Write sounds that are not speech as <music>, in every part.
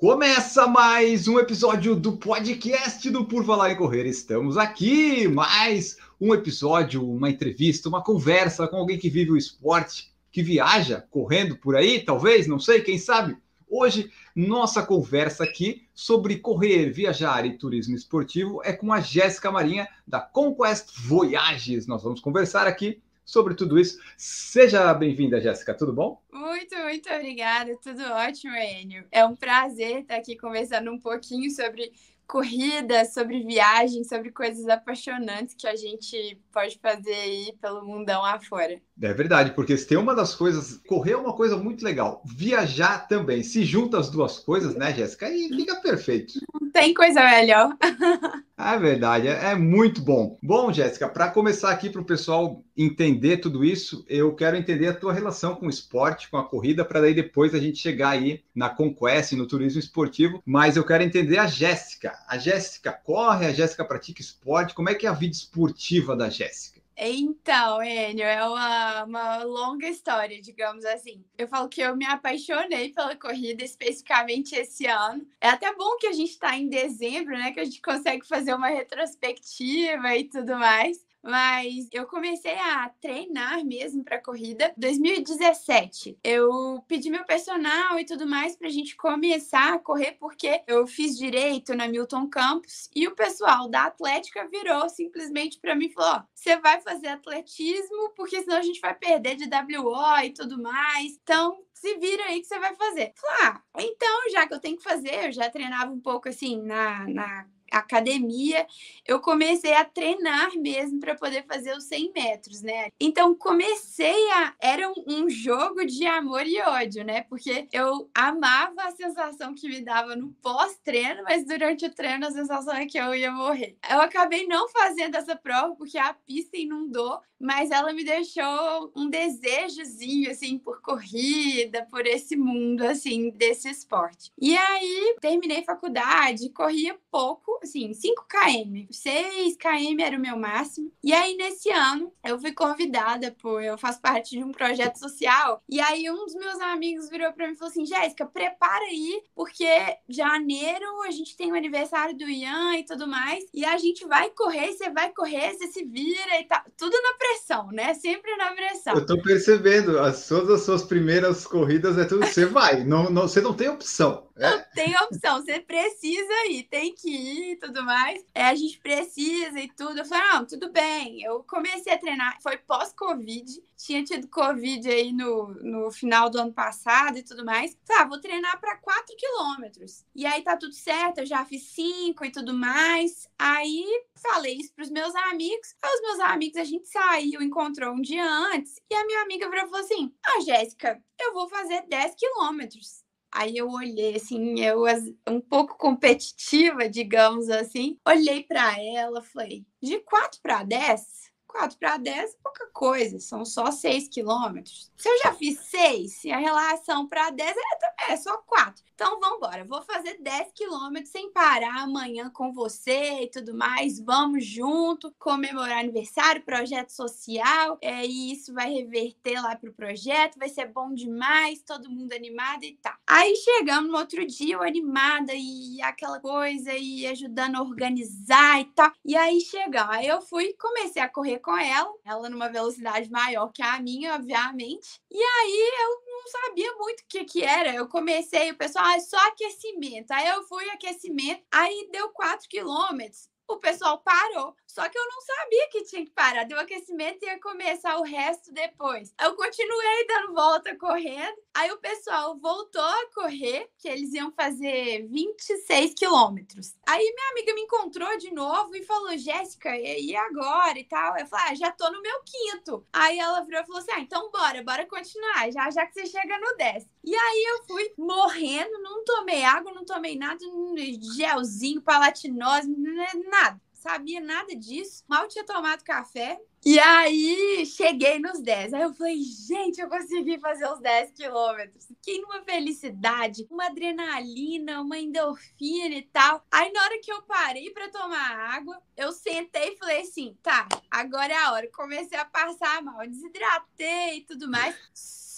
Começa mais um episódio do podcast do Por Falar em Correr. Estamos aqui, mais um episódio, uma entrevista, uma conversa com alguém que vive o esporte, que viaja correndo por aí, talvez, não sei, quem sabe. Hoje, nossa conversa aqui sobre correr, viajar e turismo esportivo é com a Jéssica Marinha, da Conquest Voyages. Nós vamos conversar aqui sobre tudo isso. Seja bem-vinda, Jéssica, tudo bom? Muito, muito obrigada, tudo ótimo, Enio. É um prazer estar aqui conversando um pouquinho sobre corrida, sobre viagem, sobre coisas apaixonantes que a gente pode fazer aí pelo mundão afora. É verdade, porque se tem uma das coisas, correr é uma coisa muito legal, viajar também. Se junta as duas coisas, né, Jéssica? Aí fica perfeito. Não tem coisa melhor. <laughs> É verdade, é, é muito bom. Bom, Jéssica, para começar aqui para o pessoal entender tudo isso, eu quero entender a tua relação com o esporte, com a corrida, para daí depois a gente chegar aí na Conquest, no turismo esportivo. Mas eu quero entender a Jéssica. A Jéssica corre, a Jéssica pratica esporte. Como é que é a vida esportiva da Jéssica? Então, Enio, é uma, uma longa história, digamos assim. Eu falo que eu me apaixonei pela corrida, especificamente esse ano. É até bom que a gente está em dezembro, né? Que a gente consegue fazer uma retrospectiva e tudo mais. Mas eu comecei a treinar mesmo para corrida 2017. Eu pedi meu personal e tudo mais para a gente começar a correr porque eu fiz direito na Milton Campos e o pessoal da Atlética virou simplesmente para mim e falou: "Você vai fazer atletismo porque senão a gente vai perder de WO e tudo mais". Então, se vira aí que você vai fazer. Falei, ah, então, já que eu tenho que fazer, eu já treinava um pouco assim na, na academia, eu comecei a treinar mesmo para poder fazer os 100 metros, né? Então comecei a. Era um, jogo de amor e ódio, né? Porque eu amava a sensação que me dava no pós-treino, mas durante o treino a sensação é que eu ia morrer. Eu acabei não fazendo essa prova porque a pista inundou, mas ela me deixou um desejozinho, assim, por corrida, por esse mundo, assim, desse esporte. E aí terminei faculdade, corria pouco assim, 5 km. 6 km era o meu máximo. E aí, nesse ano, eu fui convidada por. Eu faço parte de um projeto social. E aí, um dos meus amigos virou pra mim e falou assim: Jéssica, prepara aí, porque janeiro a gente tem o aniversário do Ian e tudo mais. E a gente vai correr, você vai correr, você se vira e tá. Tudo na pressão, né? Sempre na pressão. Eu tô percebendo, as, todas as suas primeiras corridas é tudo. Você vai, não, não, você não tem opção. É? Não tem opção, você precisa ir, tem que ir e tudo mais. É, a gente precisa e tudo. Eu falei, não, tudo bem. Eu comecei a treinar, foi pós-Covid, tinha tido Covid aí no, no final do ano passado e tudo mais. Tá, vou treinar para 4 quilômetros. E aí tá tudo certo, eu já fiz 5 e tudo mais. Aí falei isso pros meus amigos. Aí os meus amigos, a gente saiu, encontrou um dia antes. E a minha amiga virou e falou assim: Ah, Jéssica, eu vou fazer 10 quilômetros. Aí eu olhei assim, eu um pouco competitiva, digamos assim, olhei para ela, falei: "De 4 para 10, 4 para 10 é pouca coisa, são só 6 quilômetros. Se eu já fiz 6, se a relação para 10 é, é só 4. Então vamos embora, vou fazer 10 quilômetros sem parar amanhã com você e tudo mais. Vamos junto, comemorar aniversário, projeto social, é, e isso vai reverter lá pro projeto, vai ser bom demais, todo mundo animado e tal. Aí chegamos no outro dia, eu animada e aquela coisa, e ajudando a organizar e tal. E aí chegamos, aí eu fui, comecei a correr com ela, ela numa velocidade maior que a minha, obviamente. E aí eu não sabia muito o que que era. Eu comecei, o pessoal, ah, é só aquecimento. Aí eu fui aquecimento, aí deu 4 quilômetros. O pessoal parou. Só que eu não sabia que tinha que parar. Deu aquecimento e ia começar o resto depois. Eu continuei dando volta correndo. Aí o pessoal voltou a correr, que eles iam fazer 26 quilômetros. Aí minha amiga me encontrou de novo e falou: Jéssica, e agora e tal? Eu falei: ah, já tô no meu quinto. Aí ela virou e falou assim: ah, então bora, bora continuar, já, já que você chega no 10. E aí eu fui morrendo, não tomei água, não tomei nada, gelzinho, palatinose, nada sabia nada disso, mal tinha tomado café. E aí, cheguei nos 10. Aí eu falei, gente, eu consegui fazer os 10 quilômetros. Fiquei numa felicidade, uma adrenalina, uma endorfina e tal. Aí, na hora que eu parei para tomar água, eu sentei e falei assim: tá, agora é a hora. Comecei a passar mal, desidratei e tudo mais.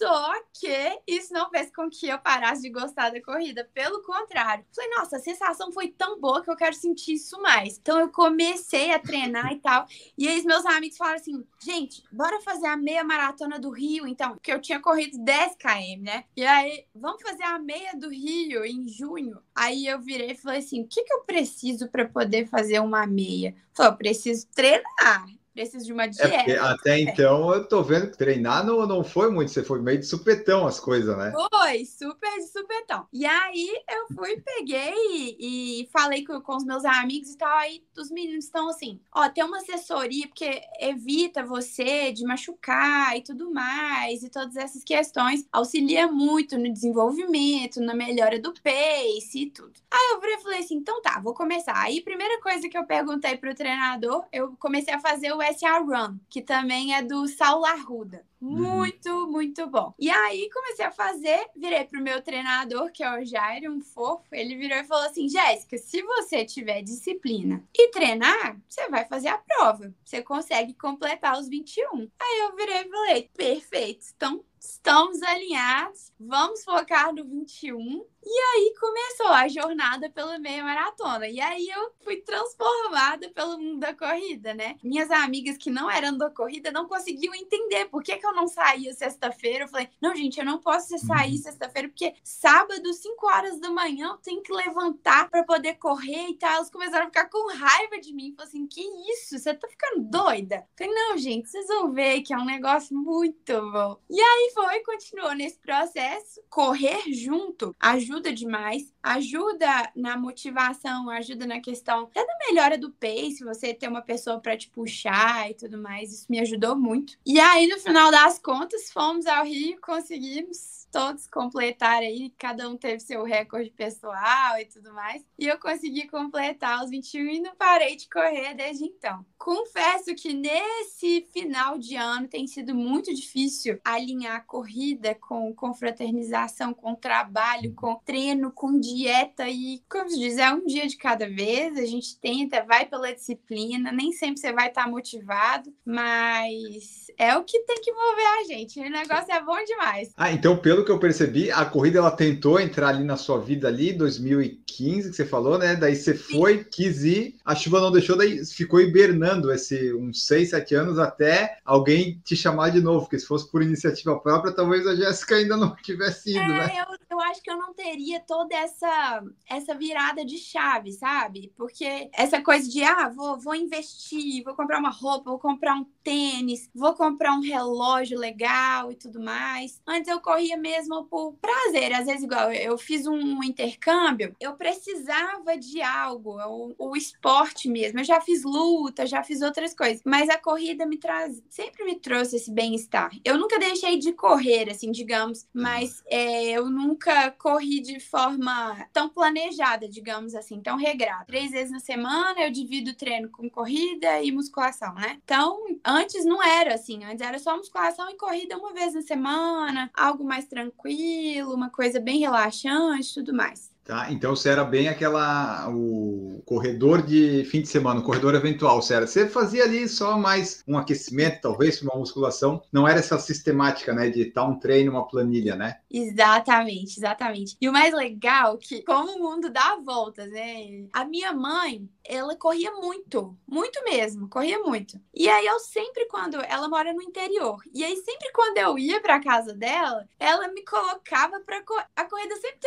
Só que isso não fez com que eu parasse de gostar da corrida. Pelo contrário. Falei, nossa, a sensação foi tão boa que eu quero sentir isso mais. Então eu comecei a treinar e tal. E aí meus amigos falaram assim: gente, bora fazer a meia maratona do Rio, então. Porque eu tinha corrido 10 km, né? E aí, vamos fazer a meia do Rio em junho. Aí eu virei e falei assim: o que, que eu preciso para poder fazer uma meia? Falei, eu preciso treinar preciso de uma dieta. É até então eu tô vendo que treinar não, não foi muito, você foi meio de supetão as coisas, né? Foi, super de supetão. E aí eu fui, peguei e, e falei com, com os meus amigos e tal, aí os meninos estão assim, ó, tem uma assessoria porque evita você de machucar e tudo mais, e todas essas questões, auxilia muito no desenvolvimento, na melhora do pace e tudo. Aí eu falei assim, então tá, vou começar. Aí primeira coisa que eu perguntei pro treinador, eu comecei a fazer o SA Run, que também é do Saulo Arruda. Uhum. Muito, uhum. muito bom. E aí comecei a fazer, virei pro meu treinador, que é o Jair, um fofo. Ele virou e falou assim: Jéssica, se você tiver disciplina e treinar, você vai fazer a prova. Você consegue completar os 21. Aí eu virei e falei: perfeito. Então estamos alinhados, vamos focar no 21. E aí começou a jornada pela meia maratona. E aí eu fui transformada pelo mundo da corrida, né? Minhas amigas que não eram da corrida não conseguiam entender por que, que eu não saía sexta-feira. Eu falei, não, gente, eu não posso sair uhum. sexta-feira, porque sábado, 5 horas da manhã, eu tenho que levantar para poder correr e tal. Elas começaram a ficar com raiva de mim. Falaram assim, que isso? Você tá ficando doida? Eu falei, não, gente, vocês vão ver que é um negócio muito bom. E aí foi, continuou nesse processo. Correr junto ajuda demais, ajuda na motivação, ajuda na questão até da melhora do pace, você ter uma pessoa para te puxar e tudo mais. Isso me ajudou muito. E aí, no final das contas, fomos ao Rio, conseguimos todos completar aí, cada um teve seu recorde pessoal e tudo mais. E eu consegui completar os 21 e não parei de correr desde então. Confesso que nesse final de ano tem sido muito difícil alinhar a corrida com confraternização, com trabalho, com treino, com dieta e, como se diz, é um dia de cada vez. A gente tenta, vai pela disciplina, nem sempre você vai estar motivado, mas é o que tem que mover a gente. O negócio é bom demais. Ah, então pelo pelo que eu percebi, a corrida ela tentou entrar ali na sua vida ali, 2015, que você falou, né? Daí você foi, quis ir, a chuva não deixou, daí ficou hibernando esse uns 6, 7 anos até alguém te chamar de novo, porque se fosse por iniciativa própria, talvez a Jéssica ainda não <laughs> tivesse ido, é, né? Eu, eu acho que eu não teria toda essa essa virada de chave, sabe? Porque essa coisa de ah, vou, vou investir, vou comprar uma roupa, vou comprar um tênis, vou comprar um relógio legal e tudo mais. Antes eu corria mesmo mesmo por prazer. Às vezes, igual eu fiz um intercâmbio, eu precisava de algo, o, o esporte mesmo. Eu já fiz luta, já fiz outras coisas, mas a corrida me traz, sempre me trouxe esse bem-estar. Eu nunca deixei de correr, assim, digamos, mas é, eu nunca corri de forma tão planejada, digamos assim, tão regrada. Três vezes na semana eu divido o treino com corrida e musculação, né? Então, antes não era assim, antes era só musculação e corrida uma vez na semana, algo mais tranquilo tranquilo, uma coisa bem relaxante tudo mais. Tá, então você era bem aquela o corredor de fim de semana, o corredor eventual, você era. Você fazia ali só mais um aquecimento, talvez, uma musculação. Não era essa sistemática, né, de estar um treino, uma planilha, né? Exatamente, exatamente. E o mais legal é que como o mundo dá voltas, né? A minha mãe, ela corria muito, muito mesmo, corria muito. E aí eu sempre quando ela mora no interior, e aí sempre quando eu ia para casa dela, ela me colocava para a corrida sempre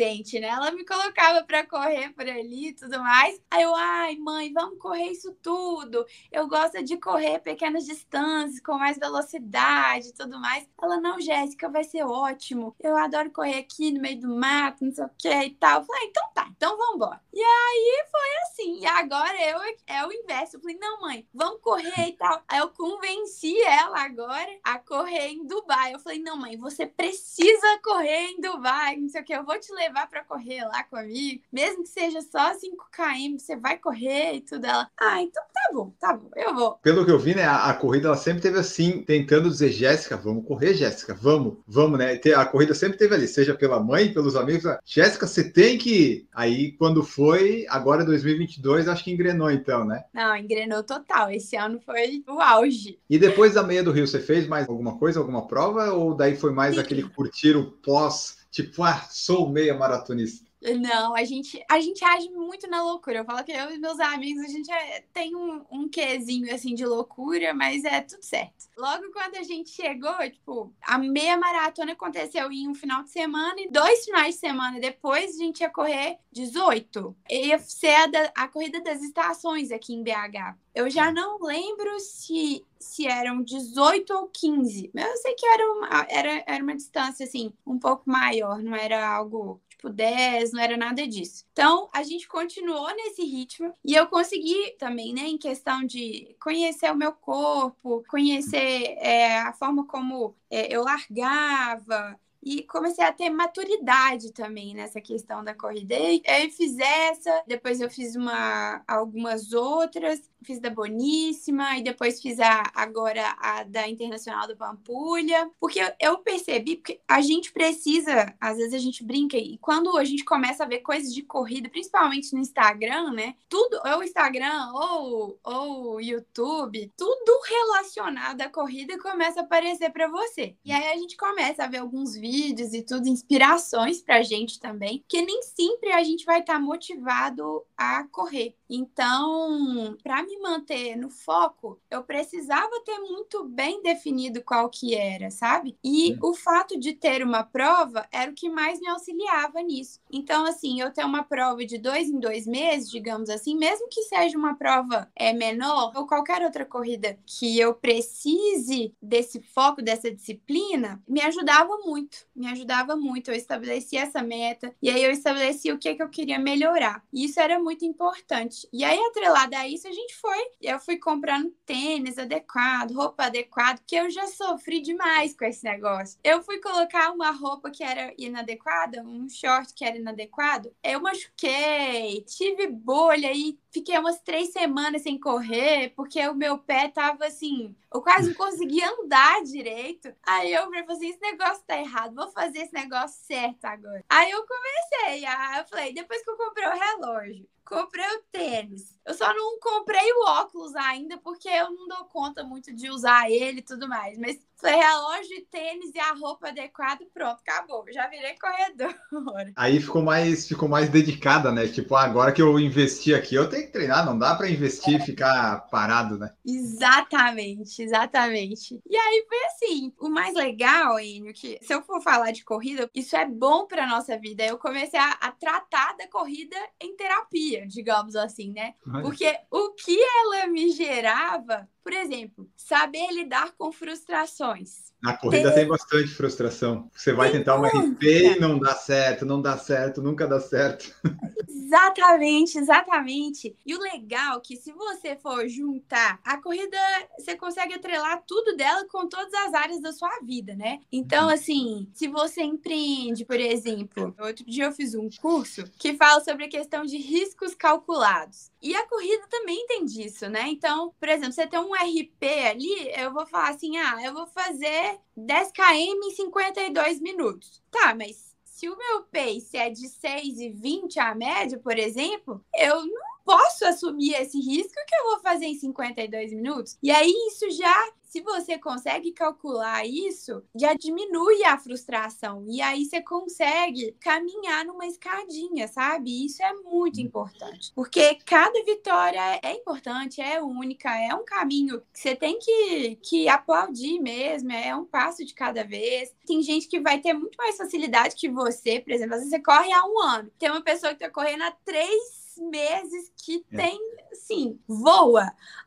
presente, né? Ela me colocava para correr por ali e tudo mais. Aí eu, ai, mãe, vamos correr isso tudo. Eu gosto de correr pequenas distâncias com mais velocidade e tudo mais. Ela, não, Jéssica, vai ser ótimo. Eu adoro correr aqui no meio do mato, não sei o que e tal. Eu falei, então tá, então vamos embora. E aí foi assim. E agora eu é o inverso. Eu falei, não, mãe, vamos correr e tal. Aí eu convenci ela agora a correr em Dubai. Eu falei, não, mãe, você precisa correr em Dubai, não sei o que. Eu vou te levar para correr lá comigo, mesmo que seja só 5 km, você vai correr e tudo. Ela, ah, então tá bom, tá bom, eu vou. Pelo que eu vi, né, a, a corrida ela sempre teve assim, tentando dizer, Jéssica, vamos correr, Jéssica, vamos, vamos, né? A corrida sempre teve ali, seja pela mãe, pelos amigos. Jéssica, você tem que ir. Aí, quando foi, agora 2022, acho que engrenou então, né? Não, engrenou total. Esse ano foi o auge. E depois da meia do Rio, você fez mais alguma coisa, alguma prova? Ou daí foi mais Sim. aquele curtir o pós, tipo, ah, sou meia maratonista? Não, a gente, a gente age muito na loucura. Eu falo que eu e meus amigos, a gente é, tem um, um quezinho assim de loucura, mas é tudo certo. Logo quando a gente chegou, tipo, a meia maratona aconteceu em um final de semana e dois finais de semana depois a gente ia correr 18. Ia ser a, da, a corrida das estações aqui em BH. Eu já não lembro se se eram 18 ou 15. Mas eu sei que era uma, era, era uma distância, assim, um pouco maior, não era algo tipo 10, não era nada disso. Então, a gente continuou nesse ritmo e eu consegui também, né, em questão de conhecer o meu corpo, conhecer é, a forma como é, eu largava, e comecei a ter maturidade também nessa questão da corrida. E aí fiz essa, depois eu fiz uma, algumas outras, fiz da Boníssima e depois fiz a, agora a da Internacional do Pampulha, porque eu percebi que a gente precisa, às vezes a gente brinca e quando a gente começa a ver coisas de corrida, principalmente no Instagram, né? Tudo, ou Instagram ou ou YouTube, tudo relacionado à corrida começa a aparecer para você. E aí a gente começa a ver alguns vídeos e tudo, inspirações pra gente também, que nem sempre a gente vai estar tá motivado a correr. Então, para me manter no foco, eu precisava ter muito bem definido qual que era, sabe? E o fato de ter uma prova era o que mais me auxiliava nisso. Então, assim, eu ter uma prova de dois em dois meses, digamos assim, mesmo que seja uma prova é, menor ou qualquer outra corrida que eu precise desse foco, dessa disciplina, me ajudava muito me ajudava muito. Eu estabeleci essa meta e aí eu estabeleci o que, que eu queria melhorar. E isso era muito importante. E aí, atrelada a isso, a gente foi. Eu fui comprando tênis adequado, roupa adequada, porque eu já sofri demais com esse negócio. Eu fui colocar uma roupa que era inadequada, um short que era inadequado, eu machuquei, tive bolha e fiquei umas três semanas sem correr, porque o meu pé tava assim, eu quase não conseguia andar direito. Aí eu falei assim: esse negócio tá errado, vou fazer esse negócio certo agora. Aí eu comecei, aí eu falei, depois que eu comprei o relógio, comprei o tênis. Eu só não comprei o óculos ainda, porque eu não dou conta muito de usar ele e tudo mais. Mas foi relógio e tênis e a roupa adequada, pronto, acabou. Já virei corredor. <laughs> Aí ficou mais, ficou mais dedicada, né? Tipo, ah, agora que eu investi aqui, eu tenho que treinar, não dá para investir e ficar parado, né? Exatamente, exatamente. E aí foi assim, o mais legal, Enio, que se eu for falar de corrida, isso é bom para nossa vida. Eu comecei a, a tratar da corrida em terapia, digamos assim, né? Porque o que ela me gerava por exemplo, saber lidar com frustrações. Na corrida tem, tem bastante frustração. Você vai tentar uma RP e não dá certo, não dá certo, nunca dá certo. <laughs> Exatamente, exatamente. E o legal é que se você for juntar a corrida, você consegue atrelar tudo dela com todas as áreas da sua vida, né? Então, uhum. assim, se você empreende, por exemplo, outro dia eu fiz um curso que fala sobre a questão de riscos calculados. E a corrida também tem disso, né? Então, por exemplo, você tem um RP ali, eu vou falar assim: ah, eu vou fazer 10 km em 52 minutos. Tá, mas se o meu pace é de 6 e 20 a média, por exemplo, eu não posso assumir esse risco que eu vou fazer em 52 minutos. E aí isso já se você consegue calcular isso, já diminui a frustração. E aí você consegue caminhar numa escadinha, sabe? Isso é muito uhum. importante. Porque cada vitória é importante, é única, é um caminho que você tem que, que aplaudir mesmo, é um passo de cada vez. Tem gente que vai ter muito mais facilidade que você, por exemplo, às vezes você corre há um ano. Tem uma pessoa que está correndo há três meses que é. tem, assim, voa.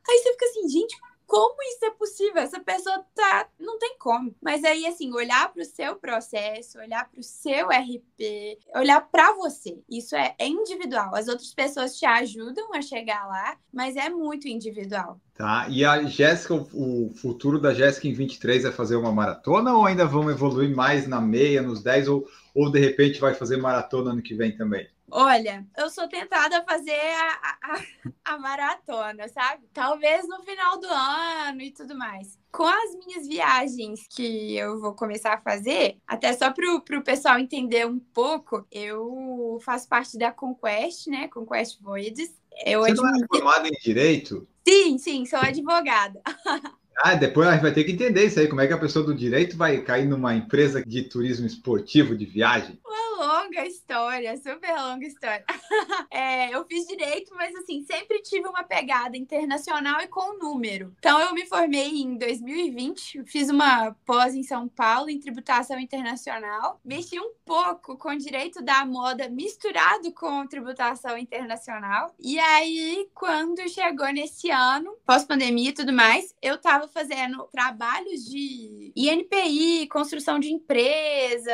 Aí você fica assim, gente, como isso é possível? Essa pessoa tá. Não tem como. Mas aí, assim, olhar para o seu processo, olhar para o seu RP, olhar para você. Isso é, é individual. As outras pessoas te ajudam a chegar lá, mas é muito individual. Tá, e a Jéssica, o futuro da Jéssica em 23 é fazer uma maratona ou ainda vamos evoluir mais na meia, nos 10, ou, ou de repente vai fazer maratona ano que vem também? Olha, eu sou tentada a fazer a, a, a, maratona, sabe? Talvez no final do ano e tudo mais. Com as minhas viagens que eu vou começar a fazer, até só para o pessoal entender um pouco, eu faço parte da Conquest, né? Conquest Voyages. Eu Você não é formada em Direito? Sim, sim, sou advogada. <laughs> Ah, depois a gente vai ter que entender isso aí, como é que a pessoa do direito vai cair numa empresa de turismo esportivo, de viagem? Longa história, super longa história. <laughs> é, eu fiz direito, mas assim, sempre tive uma pegada internacional e com número. Então, eu me formei em 2020, fiz uma pós em São Paulo em tributação internacional, mexi um pouco com direito da moda misturado com tributação internacional. E aí, quando chegou nesse ano, pós-pandemia e tudo mais, eu tava fazendo trabalhos de INPI, construção de empresa,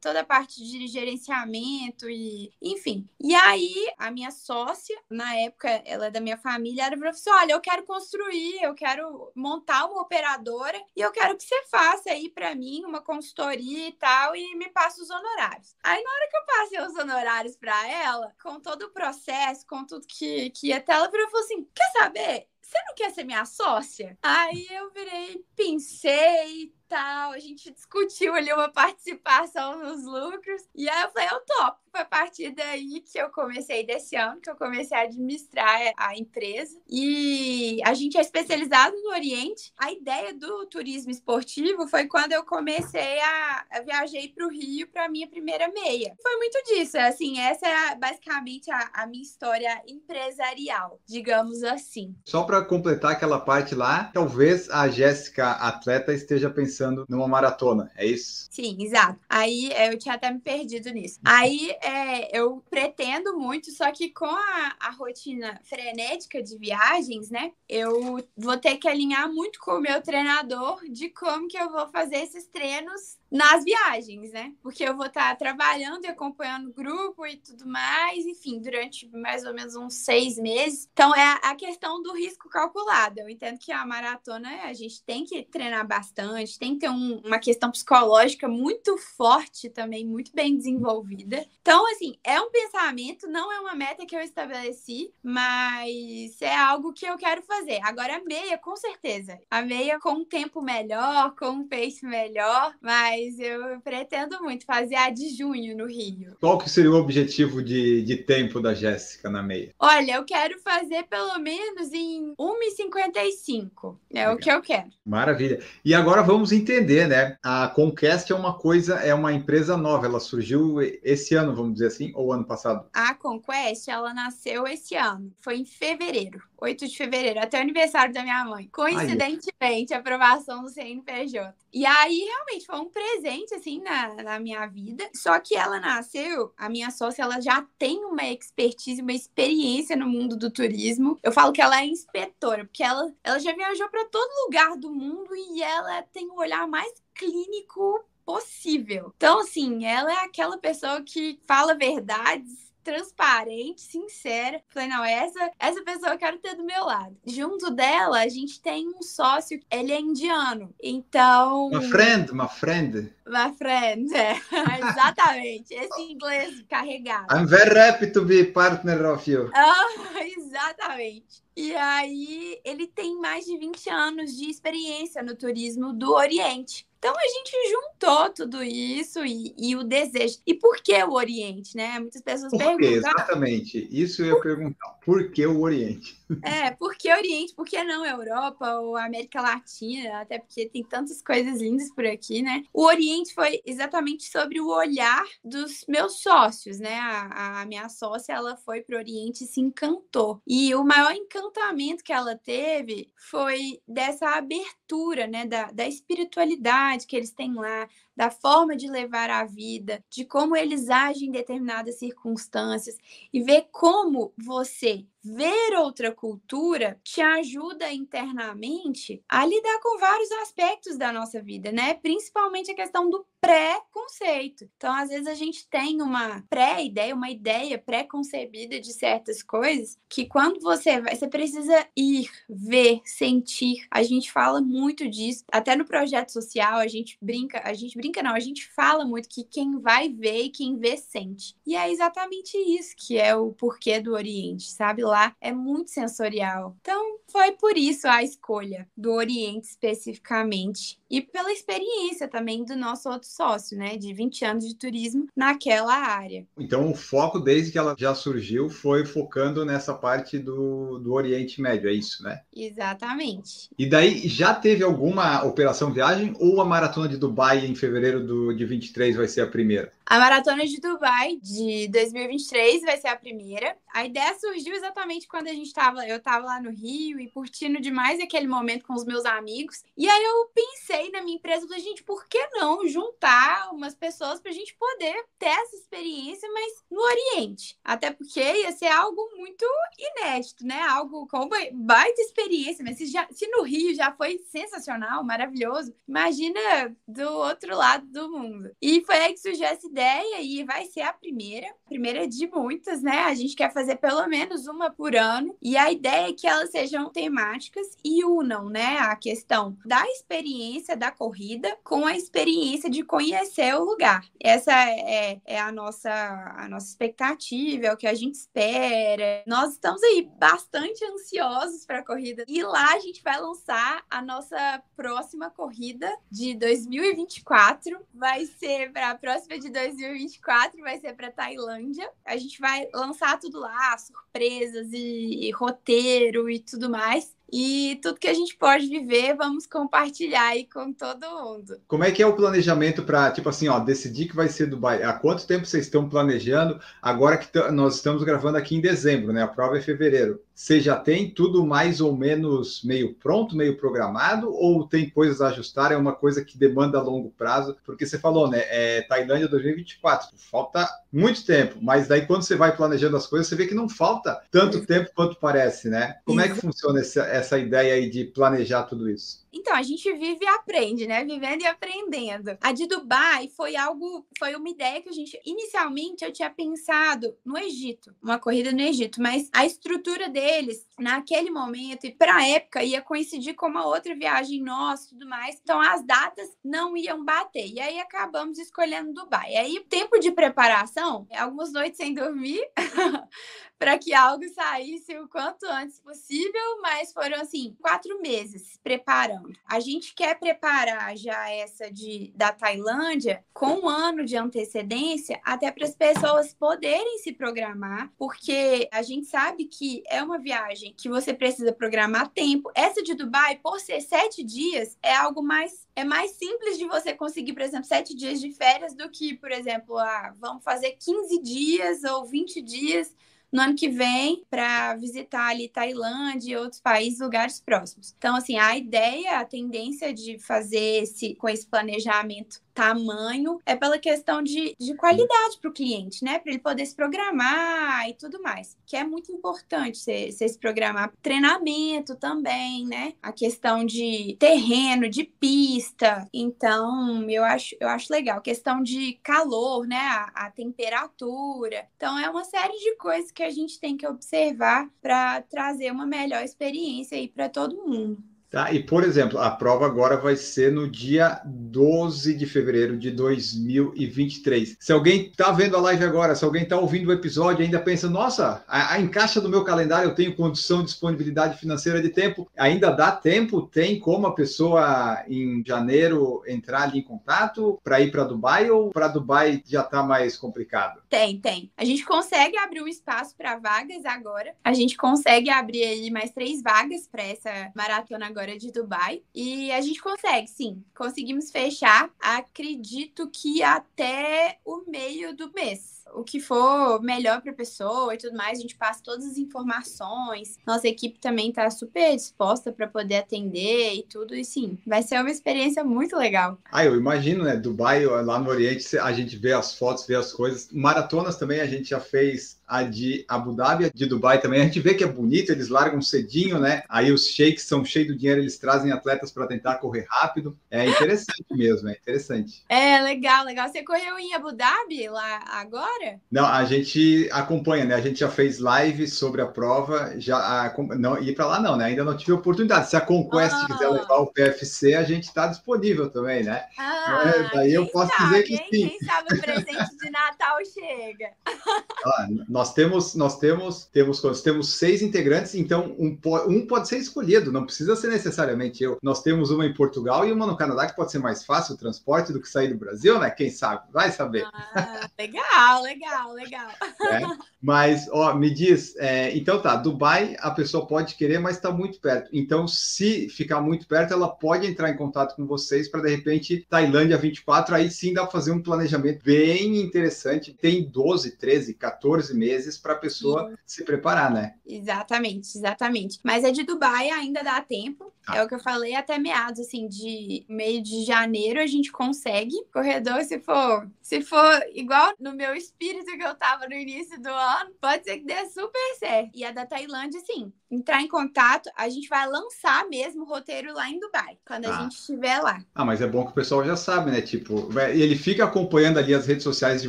toda a parte de gerenciamento e enfim. E aí, a minha sócia, na época, ela é da minha família, ela falou assim: olha, eu quero construir, eu quero montar uma operadora e eu quero que você faça aí para mim uma consultoria e tal e me passe os honorários. Aí, na hora que eu passei os honorários para ela, com todo o processo, com tudo que, que ia ter, ela virou e falou assim: quer saber? Você não quer ser minha sócia? Aí eu virei, pensei tal. A gente discutiu ali uma participação nos lucros. E aí eu falei, eu topo. Foi a partir daí que eu comecei desse ano, que eu comecei a administrar a empresa. E a gente é especializado no Oriente. A ideia do turismo esportivo foi quando eu comecei a, a viajei para o Rio para minha primeira meia. Foi muito disso. Assim, essa é basicamente a, a minha história empresarial, digamos assim. Só para completar aquela parte lá, talvez a Jéssica atleta esteja pensando pensando numa maratona, é isso? Sim, exato. Aí é, eu tinha até me perdido nisso. Aí é, eu pretendo muito, só que com a, a rotina frenética de viagens, né? Eu vou ter que alinhar muito com o meu treinador de como que eu vou fazer esses treinos nas viagens, né? Porque eu vou estar trabalhando e acompanhando o grupo e tudo mais, enfim, durante mais ou menos uns seis meses. Então, é a questão do risco calculado. Eu entendo que a maratona a gente tem que treinar bastante, tem que ter um, uma questão psicológica muito forte também, muito bem desenvolvida. Então, assim, é um pensamento, não é uma meta que eu estabeleci, mas é algo que eu quero fazer. Agora, a meia, com certeza. A meia com um tempo melhor, com um pace melhor, mas mas eu pretendo muito fazer a de junho no Rio. Qual que seria o objetivo de, de tempo da Jéssica na meia? Olha, eu quero fazer pelo menos em 1h55. É Legal. o que eu quero. Maravilha. E agora vamos entender, né? A Conquest é uma coisa, é uma empresa nova. Ela surgiu esse ano, vamos dizer assim, ou ano passado? A Conquest, ela nasceu esse ano. Foi em fevereiro. 8 de fevereiro, até o aniversário da minha mãe. Coincidentemente, aprovação do CNPJ. E aí, realmente, foi um presente, assim, na, na minha vida. Só que ela nasceu, a minha sócia, ela já tem uma expertise, uma experiência no mundo do turismo. Eu falo que ela é inspetora, porque ela, ela já viajou para todo lugar do mundo e ela tem o olhar mais clínico possível. Então, assim, ela é aquela pessoa que fala verdades transparente, sincera. Falei, não, essa, essa pessoa eu quero ter do meu lado. Junto dela, a gente tem um sócio, ele é indiano. Então. Uma friend, uma friend. Uma friend, é. <laughs> Exatamente. Esse inglês carregado. I'm very happy to be partner of you. Ah, <laughs> exatamente. E aí, ele tem mais de 20 anos de experiência no turismo do Oriente. Então a gente juntou tudo isso e, e, o desejo. E por que o Oriente, né? Muitas pessoas por perguntam. Exatamente, isso eu ia perguntar. Por que o Oriente? É, por que Oriente? Por que não Europa ou América Latina? Até porque tem tantas coisas lindas por aqui, né? O Oriente foi exatamente sobre o olhar dos meus sócios, né? A, a minha sócia, ela foi para o Oriente e se encantou. E o maior encantamento que ela teve foi dessa abertura, né? Da, da espiritualidade que eles têm lá, da forma de levar a vida, de como eles agem em determinadas circunstâncias e ver como você ver outra cultura te ajuda internamente a lidar com vários aspectos da nossa vida, né? Principalmente a questão do pré-conceito. Então, às vezes a gente tem uma pré-ideia, uma ideia pré-concebida de certas coisas que quando você vai, você precisa ir, ver, sentir. A gente fala muito disso, até no projeto social, a gente brinca, a gente brinca não, a gente fala muito que quem vai ver e quem vê sente. E é exatamente isso que é o porquê do Oriente, sabe? Lá é muito sensorial. Então, foi por isso a escolha do Oriente especificamente e pela experiência também do nosso outro sócio, né, de 20 anos de turismo naquela área. Então, o foco desde que ela já surgiu foi focando nessa parte do, do Oriente Médio, é isso, né? Exatamente. E daí, já teve alguma operação viagem ou a maratona de Dubai em fevereiro do, de 23 vai ser a primeira? A maratona de Dubai de 2023 vai ser a primeira. A ideia surgiu exatamente quando a gente estava, eu estava lá no Rio e curtindo demais aquele momento com os meus amigos. E aí eu pensei na minha empresa, falei, gente, por que não juntar umas pessoas para a gente poder ter essa experiência, mas no Oriente? Até porque ia ser algo muito inédito, né? Algo com baita experiência, mas se, já, se no Rio já foi sensacional, maravilhoso, imagina do outro lado do mundo. E foi aí que surgiu essa ideia e vai ser a primeira, primeira de muitas, né? A gente quer fazer pelo menos uma por ano e a ideia é que elas sejam temáticas e unam, né, a questão da experiência da corrida com a experiência de conhecer o lugar. Essa é, é a nossa a nossa expectativa, é o que a gente espera. Nós estamos aí bastante ansiosos para a corrida e lá a gente vai lançar a nossa próxima corrida de 2024. Vai ser para a próxima de 2024 2024 vai ser para Tailândia. A gente vai lançar tudo lá, surpresas e, e roteiro e tudo mais. E tudo que a gente pode viver, vamos compartilhar aí com todo mundo. Como é que é o planejamento para, tipo assim, ó, decidir que vai ser Dubai? Há quanto tempo vocês estão planejando? Agora que nós estamos gravando aqui em dezembro, né? A prova é fevereiro. Você já tem tudo mais ou menos meio pronto, meio programado? Ou tem coisas a ajustar? É uma coisa que demanda longo prazo? Porque você falou, né? É Tailândia 2024. Falta muito tempo, mas daí quando você vai planejando as coisas, você vê que não falta tanto tempo quanto parece, né? Como é que funciona essa, essa ideia aí de planejar tudo isso? Então, a gente vive e aprende, né? Vivendo e aprendendo. A de Dubai foi algo, foi uma ideia que a gente, inicialmente, eu tinha pensado no Egito, uma corrida no Egito, mas a estrutura deles, naquele momento e para a época, ia coincidir com uma outra viagem nossa e tudo mais. Então, as datas não iam bater. E aí acabamos escolhendo Dubai. E aí, tempo de preparação, algumas noites sem dormir, <laughs> para que algo saísse o quanto antes possível, mas foram assim, quatro meses preparando. A gente quer preparar já essa de da Tailândia com um ano de antecedência, até para as pessoas poderem se programar, porque a gente sabe que é uma viagem que você precisa programar tempo. Essa de Dubai, por ser sete dias, é algo mais é mais simples de você conseguir, por exemplo, sete dias de férias do que, por exemplo, ah, vamos fazer 15 dias ou 20 dias no ano que vem para visitar ali Tailândia e outros países, lugares próximos. Então, assim, a ideia, a tendência de fazer esse com esse planejamento tamanho é pela questão de, de qualidade para o cliente, né? Para ele poder se programar e tudo mais. Que é muito importante você, se programar. Treinamento também, né? A questão de terreno, de pista. Então, eu acho, eu acho legal. Questão de calor, né? A, a temperatura. Então, é uma série de coisas que a gente tem que observar para trazer uma melhor experiência aí para todo mundo. Tá? E, por exemplo, a prova agora vai ser no dia 12 de fevereiro de 2023. Se alguém está vendo a live agora, se alguém está ouvindo o episódio e ainda pensa, nossa, a, a, encaixa do meu calendário, eu tenho condição, disponibilidade financeira de tempo, ainda dá tempo? Tem como a pessoa em janeiro entrar ali em contato para ir para Dubai ou para Dubai já está mais complicado? Tem, tem. A gente consegue abrir um espaço para vagas agora. A gente consegue abrir aí mais três vagas para essa maratona agora de Dubai. E a gente consegue, sim. Conseguimos fechar, acredito que até o meio do mês o que for melhor para a pessoa e tudo mais, a gente passa todas as informações. Nossa equipe também está super disposta para poder atender e tudo. E sim, vai ser uma experiência muito legal. Ah, eu imagino, né? Dubai, lá no Oriente, a gente vê as fotos, vê as coisas. Maratonas também a gente já fez a de Abu Dhabi, a de Dubai também. A gente vê que é bonito, eles largam cedinho, né? Aí os sheiks são cheios do dinheiro, eles trazem atletas para tentar correr rápido. É interessante mesmo, é interessante. É, legal, legal. Você correu em Abu Dhabi lá agora? Não, a gente acompanha, né? A gente já fez live sobre a prova, já a, não ir para lá não, né? Ainda não tive oportunidade. Se a Conquest ah. quiser levar o PFC, a gente está disponível também, né? Ah, é, daí eu posso sabe, dizer que sim. Quem sabe o presente de Natal chega. <laughs> Ah, nós temos, nós temos, temos, nós temos seis integrantes, então um, um pode ser escolhido, não precisa ser necessariamente eu. Nós temos uma em Portugal e uma no Canadá que pode ser mais fácil o transporte do que sair do Brasil, né? Quem sabe? Vai saber. Ah, legal, legal, legal. É, <laughs> mas, ó, me diz, é, então tá, Dubai a pessoa pode querer, mas está muito perto. Então, se ficar muito perto, ela pode entrar em contato com vocês para de repente Tailândia 24, aí sim dá para fazer um planejamento bem interessante. Tem 12, 13, 14 meses para a pessoa Sim. se preparar, né? Exatamente, exatamente. Mas é de Dubai ainda dá tempo. É o que eu falei até meados, assim, de meio de janeiro a gente consegue. Corredor, se for, se for igual no meu espírito que eu tava no início do ano, pode ser que dê super certo. E a da Tailândia, sim, entrar em contato, a gente vai lançar mesmo o roteiro lá em Dubai, quando ah. a gente estiver lá. Ah, mas é bom que o pessoal já sabe, né? Tipo, ele fica acompanhando ali as redes sociais de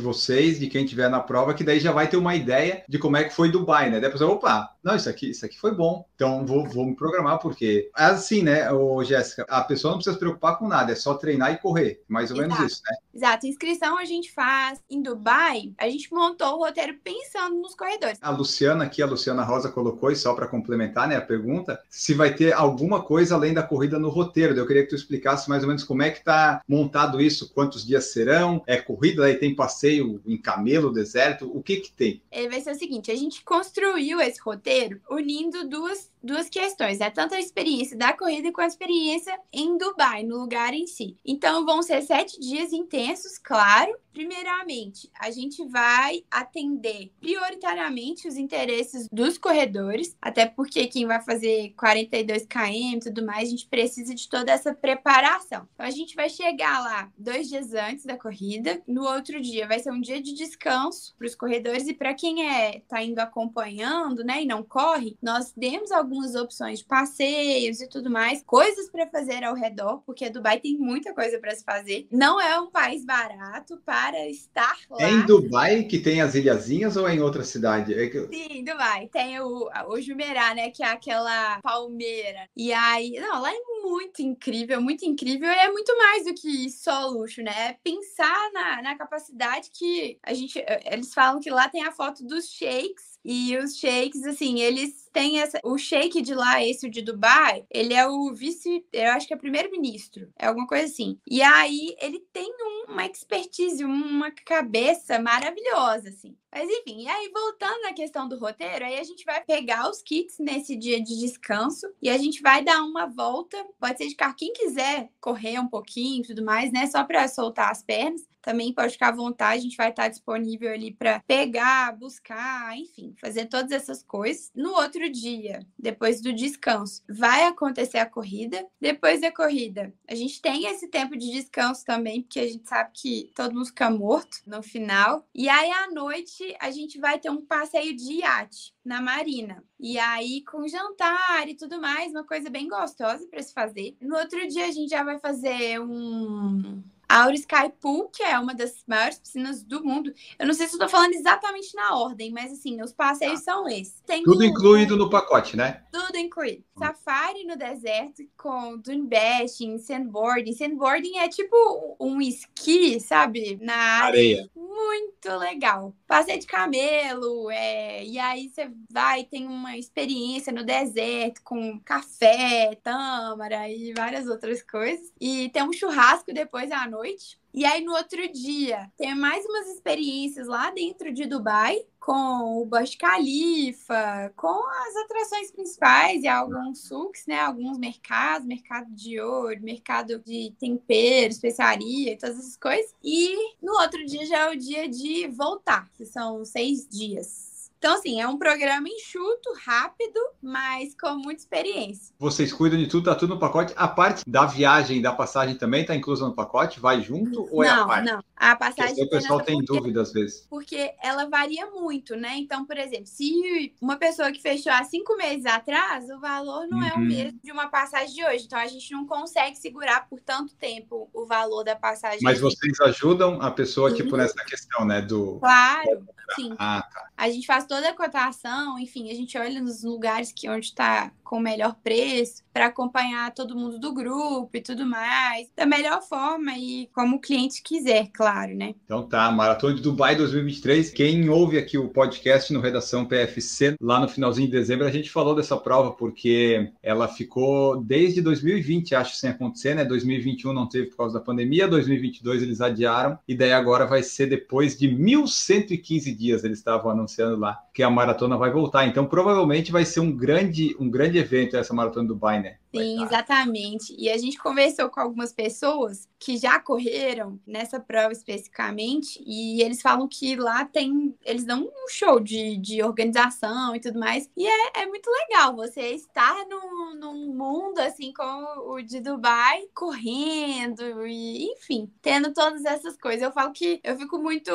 vocês, de quem estiver na prova, que daí já vai ter uma ideia de como é que foi Dubai, né? Depois, opa, não, isso aqui, isso aqui foi bom. Então vou, vou me programar, porque assim, né, ô, Jéssica, a pessoa não precisa se preocupar com nada, é só treinar e correr. Mais ou Exato. menos isso, né? Exato. Inscrição a gente faz em Dubai, a gente montou o roteiro pensando nos corredores. A Luciana aqui, a Luciana Rosa colocou, e só para complementar, né, a pergunta, se vai ter alguma coisa além da corrida no roteiro. Eu queria que tu explicasse mais ou menos como é que tá montado isso, quantos dias serão, é corrida, aí tem passeio em camelo, deserto, o que que tem? Ele vai ser o seguinte, a gente construiu esse roteiro unindo duas duas questões, é tanto a experiência da corrida quanto a experiência em Dubai, no lugar em si. Então vão ser sete dias intensos, claro. Primeiramente, a gente vai atender prioritariamente os interesses dos corredores, até porque quem vai fazer 42 km e tudo mais, a gente precisa de toda essa preparação. Então a gente vai chegar lá dois dias antes da corrida. No outro dia vai ser um dia de descanso para os corredores e para quem é tá indo acompanhando, né, e não corre, nós demos algumas opções de passeios e tudo mais, coisas para fazer ao redor, porque Dubai tem muita coisa para se fazer. Não é um país barato para estar lá. É em Dubai que tem as ilhazinhas ou é em outra cidade? É que... Sim, Dubai. Tem o, o Jumeirah, né, que é aquela palmeira. E aí, não, lá é muito incrível, muito incrível. E é muito mais do que só luxo, né? É pensar na, na capacidade que a gente. Eles falam que lá tem a foto dos shakes e os sheiks, assim, eles têm essa. O sheik de lá, esse de Dubai, ele é o vice. Eu acho que é primeiro-ministro. É alguma coisa assim. E aí ele tem um, uma expertise, uma cabeça maravilhosa, assim. Mas enfim, e aí voltando na questão do roteiro, aí a gente vai pegar os kits nesse dia de descanso e a gente vai dar uma volta. Pode ser de carro, quem quiser correr um pouquinho e tudo mais, né? Só para soltar as pernas também pode ficar à vontade, a gente vai estar disponível ali para pegar, buscar, enfim, fazer todas essas coisas. No outro dia, depois do descanso, vai acontecer a corrida. Depois da corrida, a gente tem esse tempo de descanso também, porque a gente sabe que todo mundo fica morto no final. E aí à noite a gente vai ter um passeio de iate na marina. E aí com jantar e tudo mais, uma coisa bem gostosa para se fazer. No outro dia a gente já vai fazer um a Sky Pool, que é uma das maiores piscinas do mundo. Eu não sei se estou falando exatamente na ordem, mas assim, os passeios ah. são esses. Tem tudo um, incluído no pacote, né? Tudo incluído. Hum. Safari no deserto com dune bashing, sandboarding. Sandboarding é tipo um esqui, sabe? Na areia. areia. Muito legal. Passeio de camelo, é... e aí você vai, tem uma experiência no deserto com café, tâmara e várias outras coisas. E tem um churrasco depois à noite noite. E aí, no outro dia, tem mais umas experiências lá dentro de Dubai, com o Burj Khalifa, com as atrações principais e alguns sucs, né? Alguns mercados, mercado de ouro, mercado de tempero, especiaria e todas essas coisas. E no outro dia já é o dia de voltar, que são seis dias. Então, assim, é um programa enxuto, rápido, mas com muita experiência. Vocês cuidam de tudo, tá tudo no pacote. A parte da viagem, da passagem também tá inclusa no pacote? Vai junto ou não, é a parte? Não, a passagem. Porque o pessoal tem porque, dúvida às vezes. Porque ela varia muito, né? Então, por exemplo, se uma pessoa que fechou há cinco meses atrás, o valor não uhum. é o mesmo de uma passagem de hoje. Então, a gente não consegue segurar por tanto tempo o valor da passagem. Mas vocês ajudam a pessoa, uhum. tipo, nessa questão, né? Do. Claro. Sim. Ah, tá. A gente faz toda a cotação, enfim, a gente olha nos lugares que onde está com o melhor preço para acompanhar todo mundo do grupo e tudo mais, da melhor forma e como o cliente quiser, claro, né? Então tá, Maratona de Dubai 2023. Quem ouve aqui o podcast no Redação PFC, lá no finalzinho de dezembro, a gente falou dessa prova porque ela ficou desde 2020, acho, sem acontecer, né? 2021 não teve por causa da pandemia, 2022 eles adiaram e daí agora vai ser depois de 1115 dias eles estavam anunciando lá que a maratona vai voltar. Então provavelmente vai ser um grande um grande evento essa maratona do Dubai, né? Sim, exatamente. E a gente conversou com algumas pessoas que já correram nessa prova especificamente, e eles falam que lá tem. Eles dão um show de, de organização e tudo mais. E é, é muito legal você estar num, num mundo assim como o de Dubai, correndo, e enfim, tendo todas essas coisas. Eu falo que eu fico muito.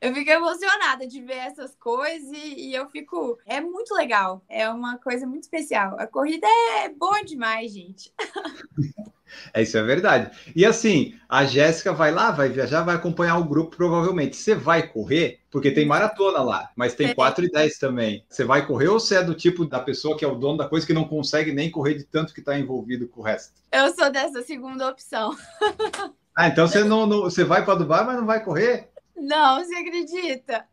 Eu fico emocionada de ver essas coisas e, e eu fico. É muito legal. É uma coisa muito especial. A corrida é boa demais, gente. <laughs> É, isso é verdade. E assim, a Jéssica vai lá, vai viajar, vai acompanhar o grupo, provavelmente. Você vai correr, porque tem maratona lá, mas tem 4 e 10 também. Você vai correr ou você é do tipo da pessoa que é o dono da coisa que não consegue nem correr de tanto que está envolvido com o resto? Eu sou dessa segunda opção. <laughs> Ah, então você não, não você vai para Dubai, mas não vai correr? Não, você acredita?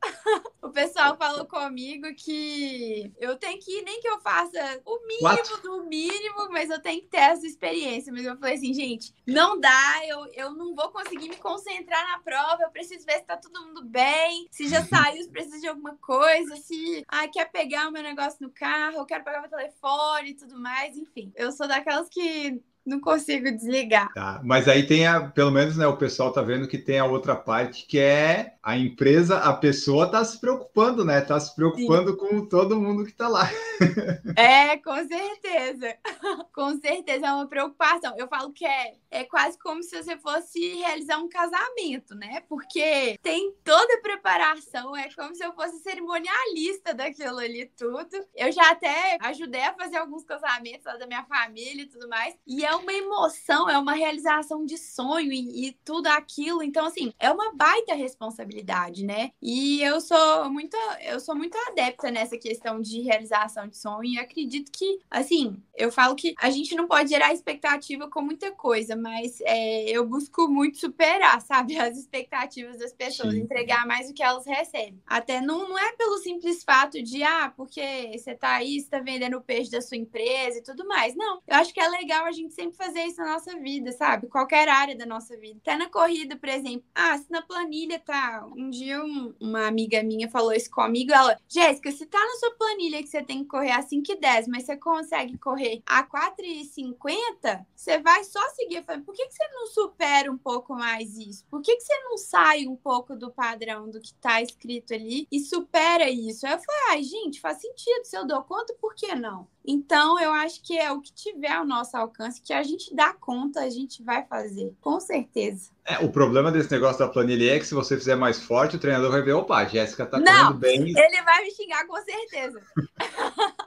O pessoal falou comigo que eu tenho que ir, nem que eu faça o mínimo Quatro. do mínimo, mas eu tenho que ter essa experiência. Mas eu falei assim, gente, não dá, eu, eu não vou conseguir me concentrar na prova, eu preciso ver se tá todo mundo bem, se já saiu, se precisa de alguma coisa, se ah, quer pegar o meu negócio no carro, eu quero pegar meu telefone e tudo mais, enfim. Eu sou daquelas que não consigo desligar. Tá, mas aí tem a, pelo menos, né, o pessoal tá vendo que tem a outra parte que é a empresa, a pessoa tá se preocupando, né? Tá se preocupando Sim. com todo mundo que tá lá. <laughs> É, com certeza. <laughs> Com certeza é uma preocupação. Eu falo que é, é quase como se você fosse realizar um casamento, né? Porque tem toda a preparação, é como se eu fosse cerimonialista daquilo ali tudo. Eu já até ajudei a fazer alguns casamentos lá da minha família e tudo mais. E é é uma emoção, é uma realização de sonho e, e, tudo aquilo. Então, assim, é uma baita responsabilidade, né? E eu sou muito, eu sou muito adepta nessa questão de realização de sonho e acredito que, assim, eu falo que a gente não pode gerar expectativa com muita coisa, mas é, eu busco muito superar, <laughs> sabe, as expectativas das pessoas, Sim. entregar mais do que elas recebem. Até não, não é pelo simples fato de, ah, porque você tá aí, você tá vendendo o peixe da sua empresa e tudo mais. Não, eu acho que é legal a gente sempre fazer isso na nossa vida, sabe? Qualquer área da nossa vida. Até na corrida, por exemplo. Ah, se na planilha tá. Um dia um, uma amiga minha falou isso comigo. Ela, Jéssica, se tá na sua planilha que você tem que correr a 5 e 10, mas você consegue correr a 4 e 50, você vai só seguir. Eu falei, por que, que você não supera um pouco mais isso? Por que, que você não sai um pouco do padrão do que tá escrito ali e supera isso? Aí eu falei, ai, gente, faz sentido. Se eu dou conta, por que não? Então, eu acho que é o que tiver ao nosso alcance, que a gente dá conta, a gente vai fazer, com certeza. É, o problema desse negócio da planilha é que se você fizer mais forte, o treinador vai ver, opa, a Jéssica tá Não, correndo bem. Ele vai me xingar com certeza. <laughs>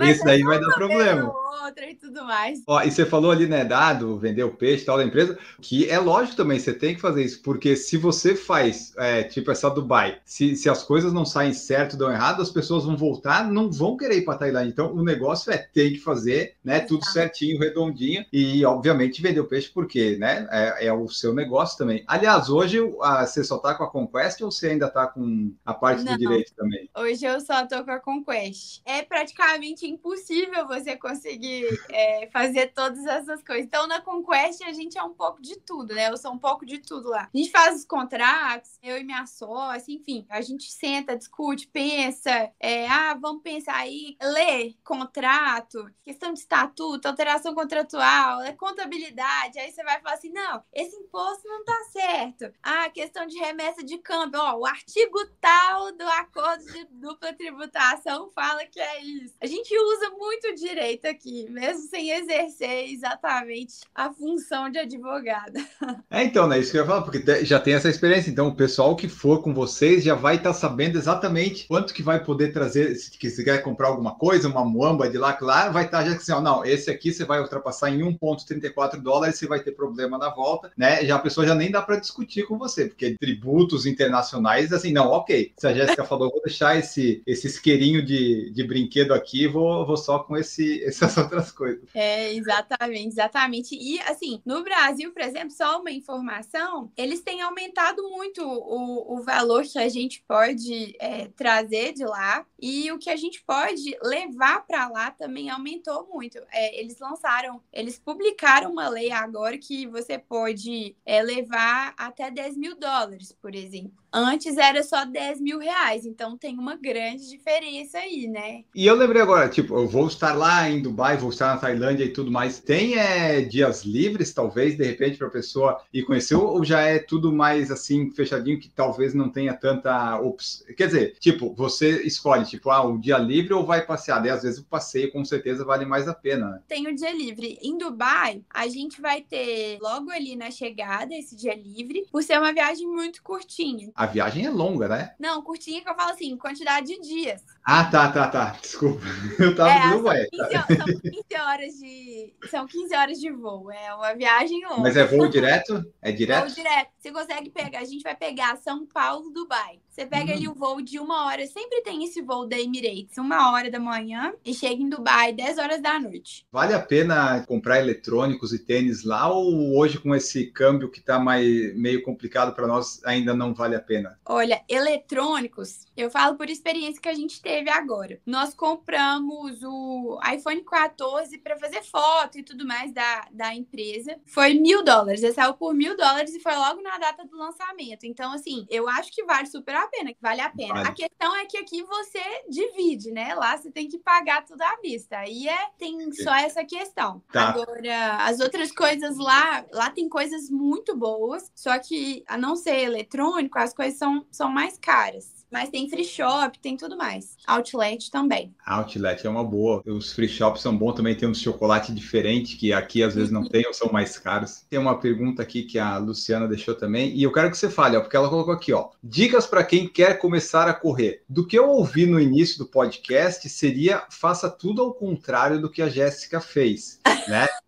Isso daí vai dar problema. Outra e tudo mais. Ó, e você falou ali, né, dado, vender o peixe tal da empresa, que é lógico também, você tem que fazer isso, porque se você faz, é, tipo essa Dubai, se, se as coisas não saem certo, dão errado, as pessoas vão voltar, não vão querer ir para Tailândia. Então, o negócio é ter que fazer, né, tudo certinho, redondinho, e obviamente vender o peixe, porque, né, é, é o seu negócio também. Aliás, hoje a, você só tá com a Conquest ou você ainda tá com a parte não, do direito também? Hoje eu só tô com a Conquest. É praticamente praticamente impossível você conseguir é, fazer todas essas coisas. Então, na Conquest, a gente é um pouco de tudo, né? Eu sou um pouco de tudo lá. A gente faz os contratos, eu e minha sócia, enfim, a gente senta, discute, pensa, é, ah, vamos pensar aí, lê contrato, questão de estatuto, alteração contratual, é contabilidade. Aí você vai falar assim: não, esse imposto não tá certo. Ah, questão de remessa de câmbio, ó, o artigo tal do acordo de dupla tributação fala que é isso. A gente usa muito direito aqui, mesmo sem exercer exatamente a função de advogada. É, então, né? Isso que eu ia falar, porque já tem essa experiência. Então, o pessoal que for com vocês já vai estar tá sabendo exatamente quanto que vai poder trazer, se quiser comprar alguma coisa, uma muamba de lá, que lá vai estar tá já assim, ó, não, esse aqui você vai ultrapassar em 1,34 dólares, você vai ter problema na volta, né? Já a pessoa já nem dá para discutir com você, porque tributos internacionais, assim, não, ok. Se a Jéssica falou, vou deixar esse, esse isqueirinho de, de brinquedo aqui, vou, vou só com esse, <laughs> essas outras coisas. É, exatamente, exatamente. E, assim, no Brasil, por exemplo, só uma informação, eles têm aumentado muito o, o valor que a gente pode é, trazer de lá e o que a gente pode levar para lá também aumentou muito. É, eles lançaram, eles publicaram uma lei agora que você pode é, levar até 10 mil dólares, por exemplo. Antes era só 10 mil reais, então tem uma grande diferença aí, né? E eu lembrei agora, tipo, eu vou estar lá em Dubai, vou estar na Tailândia e tudo mais. Tem é, dias livres, talvez, de repente, para a pessoa ir conhecer, ou já é tudo mais assim, fechadinho, que talvez não tenha tanta opção? Quer dizer, tipo, você escolhe, tipo, ah, o dia livre ou vai passear? Daí, às vezes, o passeio com certeza vale mais a pena. Né? Tem o dia livre. Em Dubai, a gente vai ter logo ali na chegada esse dia livre, por ser uma viagem muito curtinha. A viagem é longa, né? Não, curtinha que eu falo assim, quantidade de dias. Ah, tá, tá, tá. Desculpa. <laughs> Eu tava é, no. São 15 horas de. São 15 horas de voo. É uma viagem longa. Mas é voo direto? É direto? Voo direto. Você consegue pegar. A gente vai pegar São Paulo, Dubai. Você pega uhum. ali o voo de uma hora. Sempre tem esse voo da Emirates, uma hora da manhã, e chega em Dubai 10 horas da noite. Vale a pena comprar eletrônicos e tênis lá ou hoje com esse câmbio que tá mais, meio complicado para nós ainda não vale a pena? Olha, eletrônicos, eu falo por experiência que a gente teve agora. Nós compramos o iPhone 14 para fazer foto e tudo mais da, da empresa. Foi mil dólares. Ele saiu por mil dólares e foi logo na data do lançamento. Então, assim, eu acho que vale super a pena, vale a pena. Vale. A questão é que aqui você divide, né? Lá você tem que pagar tudo à vista. Aí é, tem só essa questão. Tá. Agora, as outras coisas lá, lá tem coisas muito boas, só que a não ser eletrônico, as coisas são, são mais caras. Mas tem free shop, tem tudo mais. Outlet também. Outlet é uma boa. Os free shops são bons também, tem um chocolate diferente que aqui às vezes não tem ou são mais caros. Tem uma pergunta aqui que a Luciana deixou também e eu quero que você fale, ó, porque ela colocou aqui, ó, dicas para quem quer começar a correr. Do que eu ouvi no início do podcast seria faça tudo ao contrário do que a Jéssica fez, né? <laughs>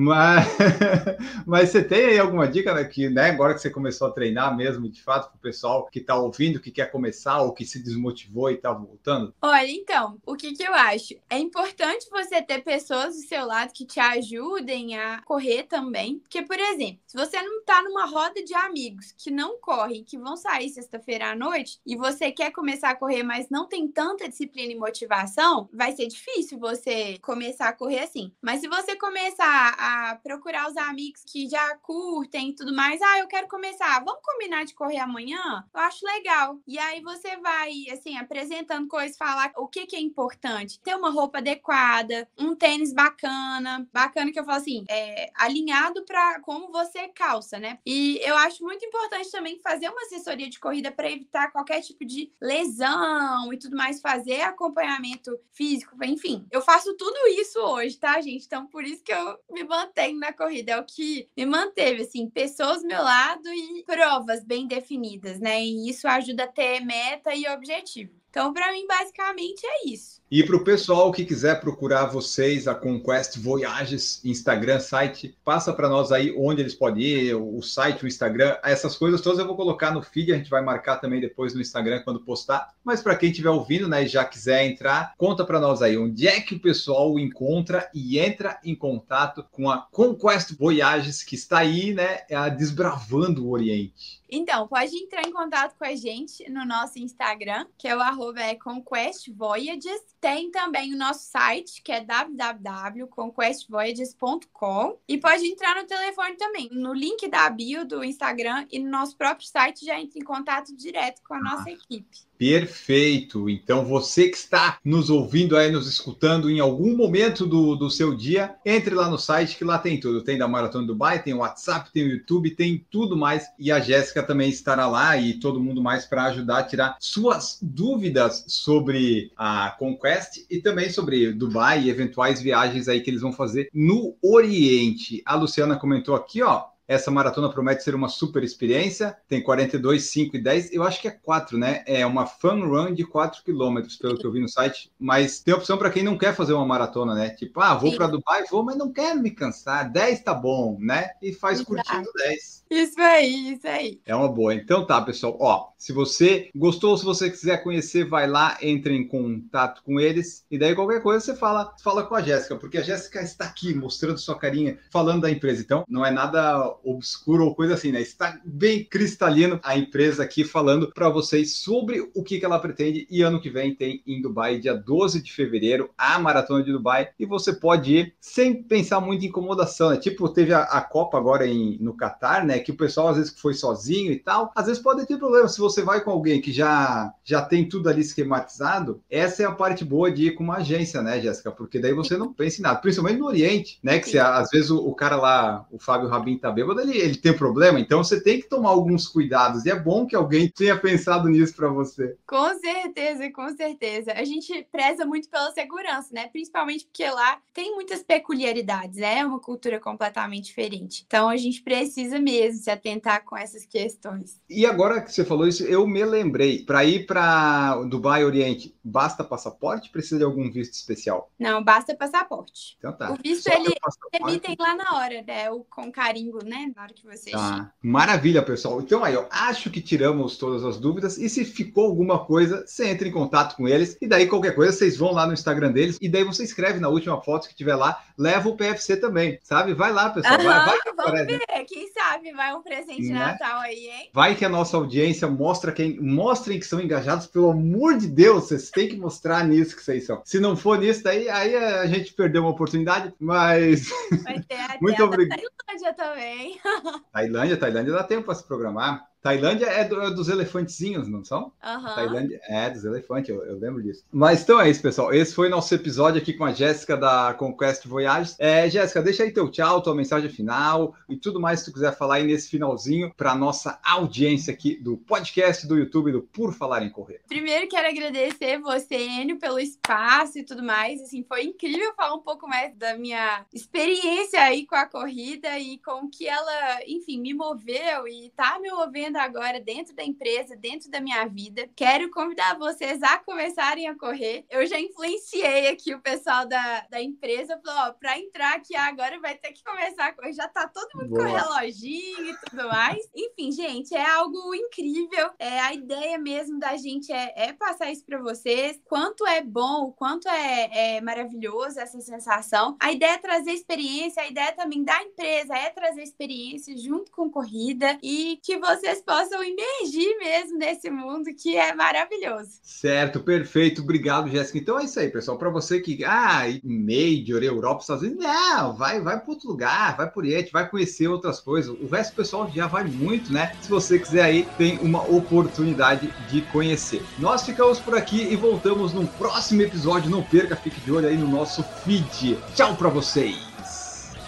Mas, <laughs> mas você tem aí alguma dica né, que, né, agora que você começou a treinar mesmo, de fato, para o pessoal que está ouvindo, que quer começar ou que se desmotivou e está voltando? Olha, então, o que, que eu acho? É importante você ter pessoas do seu lado que te ajudem a correr também. Porque, por exemplo, se você não está numa roda de amigos que não correm, que vão sair sexta-feira à noite, e você quer começar a correr, mas não tem tanta disciplina e motivação, vai ser difícil você começar a correr assim. Mas se você começar a procurar os amigos que já curtem e tudo mais. Ah, eu quero começar. Vamos combinar de correr amanhã? Eu acho legal. E aí você vai, assim, apresentando coisas, falar o que, que é importante. Ter uma roupa adequada, um tênis bacana. Bacana que eu falo assim, é, alinhado para como você calça, né? E eu acho muito importante também fazer uma assessoria de corrida para evitar qualquer tipo de lesão e tudo mais, fazer acompanhamento físico, enfim. Eu faço tudo isso hoje, tá, gente? Então, por isso que eu me mantenho na corrida, é o que me manteve, assim, pessoas do meu lado e provas bem definidas, né? E isso ajuda a ter meta e objetivo. Então, para mim, basicamente é isso. E para o pessoal que quiser procurar vocês, a Conquest Voyages, Instagram, site, passa para nós aí onde eles podem ir, o site, o Instagram, essas coisas todas eu vou colocar no feed, a gente vai marcar também depois no Instagram quando postar. Mas para quem estiver ouvindo, né, e já quiser entrar, conta para nós aí onde é que o pessoal encontra e entra em contato com a Conquest Voyages, que está aí, né, desbravando o Oriente. Então, pode entrar em contato com a gente no nosso Instagram, que é o arroba é Conquest Voyages. Tem também o nosso site, que é www.conquestvoyages.com. E pode entrar no telefone também. No link da bio do Instagram e no nosso próprio site já entra em contato direto com a nossa equipe. Perfeito. Então, você que está nos ouvindo aí, nos escutando em algum momento do, do seu dia, entre lá no site que lá tem tudo. Tem da Maratona Dubai, tem o WhatsApp, tem o YouTube, tem tudo mais. E a Jéssica também estará lá e todo mundo mais para ajudar a tirar suas dúvidas sobre a Conquest e também sobre Dubai e eventuais viagens aí que eles vão fazer no Oriente. A Luciana comentou aqui, ó. Essa maratona promete ser uma super experiência. Tem 42, 5 e 10. Eu acho que é 4, né? É uma fun run de 4 quilômetros, pelo que eu vi no site. Mas tem opção para quem não quer fazer uma maratona, né? Tipo, ah, vou para Dubai, vou, mas não quero me cansar. 10 tá bom, né? E faz Exato. curtindo 10. Isso aí, isso aí. É uma boa. Então tá, pessoal. Ó, se você gostou, se você quiser conhecer, vai lá, entre em contato com eles. E daí qualquer coisa você fala, fala com a Jéssica, porque a Jéssica está aqui mostrando sua carinha, falando da empresa. Então, não é nada obscuro ou coisa assim, né? Está bem cristalino a empresa aqui falando para vocês sobre o que, ela pretende. E ano que vem tem em Dubai, dia 12 de fevereiro, a Maratona de Dubai. E você pode ir sem pensar muito em incomodação, né? Tipo, teve a, a Copa agora em, no Catar, né? Que o pessoal às vezes foi sozinho e tal. Às vezes pode ter problema. Se você vai com alguém que já, já tem tudo ali esquematizado, essa é a parte boa de ir com uma agência, né, Jéssica? Porque daí você não pensa em nada, principalmente no Oriente, né? Que se, às vezes o, o cara lá, o Fábio Rabin tá bêbado, ele, ele tem problema, então você tem que tomar alguns cuidados. E é bom que alguém tenha pensado nisso para você. Com certeza, com certeza. A gente preza muito pela segurança, né? Principalmente porque lá tem muitas peculiaridades, é uma cultura completamente diferente. Então a gente precisa mesmo se atentar com essas questões. E agora que você falou isso, eu me lembrei. Para ir para Dubai Oriente, basta passaporte? Precisa de algum visto especial? Não, basta passaporte. Então tá. O visto Só ele emitem lá na hora, né? O com carimbo, né? Na hora que você tá. Maravilha, pessoal. Então aí, eu acho que tiramos todas as dúvidas. E se ficou alguma coisa, você entra em contato com eles. E daí, qualquer coisa, vocês vão lá no Instagram deles. E daí você escreve na última foto que tiver lá, leva o PFC também, sabe? Vai lá, pessoal. Uhum, vai, vai vamos ver. Quem sabe vai um presente de né? Natal aí, hein? Vai que a nossa audiência mostra quem. Mostrem que são engajados, pelo amor de Deus, vocês têm que mostrar nisso que vocês são. Se não for nisso, daí aí a gente perdeu uma oportunidade, mas. Vai ter a <laughs> Muito obrigado. Tailândia também. <laughs> Tailândia, Tailândia dá tempo para se programar. Tailândia é, do, é, dos elefantezinhos, não são? Uhum. Tailândia é dos elefantes, eu, eu, lembro disso. Mas então é isso, pessoal. Esse foi nosso episódio aqui com a Jéssica da Conquest Voyages. É, Jéssica, deixa aí teu tchau, tua mensagem final e tudo mais que tu quiser falar aí nesse finalzinho para nossa audiência aqui do podcast do YouTube do Por Falar em Correr. Primeiro quero agradecer você, Enio, pelo espaço e tudo mais. Assim, foi incrível falar um pouco mais da minha experiência aí com a corrida e com que ela, enfim, me moveu e tá me movendo agora dentro da empresa, dentro da minha vida. Quero convidar vocês a começarem a correr. Eu já influenciei aqui o pessoal da, da empresa, falou, ó, pra entrar aqui agora vai ter que começar a correr. Já tá todo mundo Boa. com reloginho e tudo mais. Enfim, gente, é algo incrível. É, a ideia mesmo da gente é, é passar isso para vocês. Quanto é bom, quanto é, é maravilhoso essa sensação. A ideia é trazer experiência, a ideia também da empresa é trazer experiência junto com corrida e que vocês vocês possam emergir mesmo nesse mundo que é maravilhoso. Certo, perfeito. Obrigado, Jéssica. Então é isso aí, pessoal. Para você que, ah, Major, Europa, Estados Unidos, não, vai, vai para outro lugar, vai por Oriente, vai conhecer outras coisas. O resto do pessoal já vai muito, né? Se você quiser aí, tem uma oportunidade de conhecer. Nós ficamos por aqui e voltamos no próximo episódio. Não perca, fique de olho aí no nosso feed. Tchau para vocês.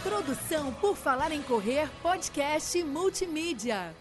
Produção por Falar em Correr, podcast multimídia.